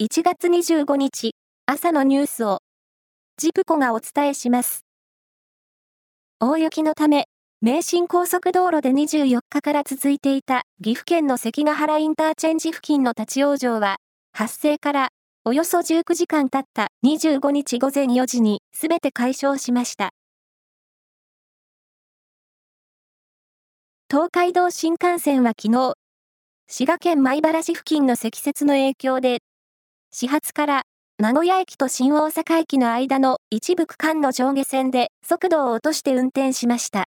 1月25日朝のニュースをジプコがお伝えします。大雪のため、名神高速道路で24日から続いていた岐阜県の関ヶ原インターチェンジ付近の立ち往生は、発生からおよそ19時間経った25日午前4時に全て解消しました。東海道新幹線は昨日、滋賀県米原市付近の積雪の影響で、始発から名古屋駅と新大阪駅の間の一部区間の上下線で速度を落として運転しました。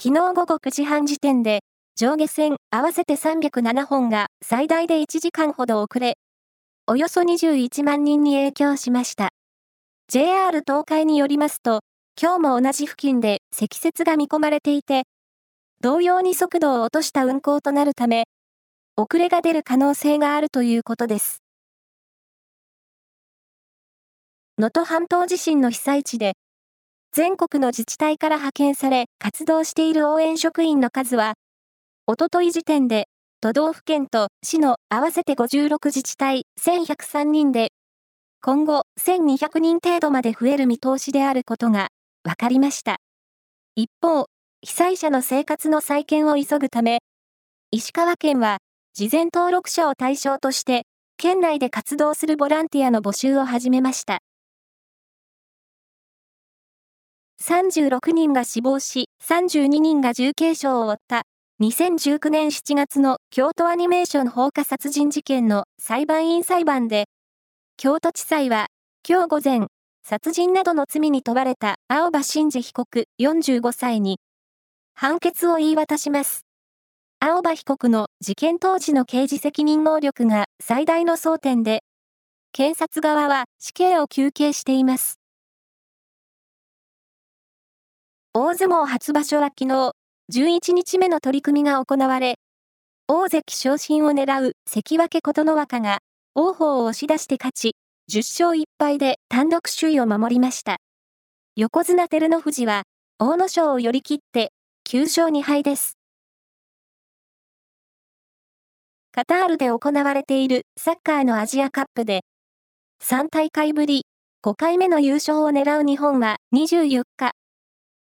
昨日午後9時半時点で、上下線合わせて307本が最大で1時間ほど遅れ、およそ21万人に影響しました。JR 東海によりますと、今日も同じ付近で積雪が見込まれていて、同様に速度を落とした運行となるため、遅れが出る可能性があるということです。能登半島地震の被災地で、全国の自治体から派遣され活動している応援職員の数は、おととい時点で都道府県と市の合わせて56自治体1103人で、今後1200人程度まで増える見通しであることが分かりました。一方、被災者の生活の再建を急ぐため、石川県は事前登録者を対象として、県内で活動するボランティアの募集を始めました。36人が死亡し、32人が重軽傷を負った2019年7月の京都アニメーション放火殺人事件の裁判員裁判で、京都地裁は今日午前、殺人などの罪に問われた青葉真司被告45歳に判決を言い渡します。青葉被告の事件当時の刑事責任能力が最大の争点で、検察側は死刑を求刑しています。大相撲初場所は昨日、11日目の取り組みが行われ、大関昇進を狙う関脇琴ノ若が、王鵬を押し出して勝ち、10勝1敗で単独首位を守りました。横綱照ノ富士は、大野賞を寄り切って9勝2敗です。カタールで行われているサッカーのアジアカップで、3大会ぶり5回目の優勝を狙う日本は24日、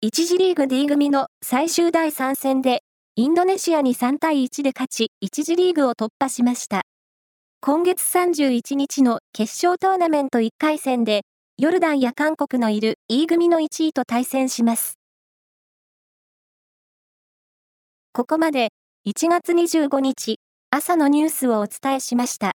1次リーグ D 組の最終第3戦で、インドネシアに3対1で勝ち、1次リーグを突破しました。今月31日の決勝トーナメント1回戦で、ヨルダンや韓国のいる E 組の1位と対戦します。ここまで1月25日朝のニュースをお伝えしました。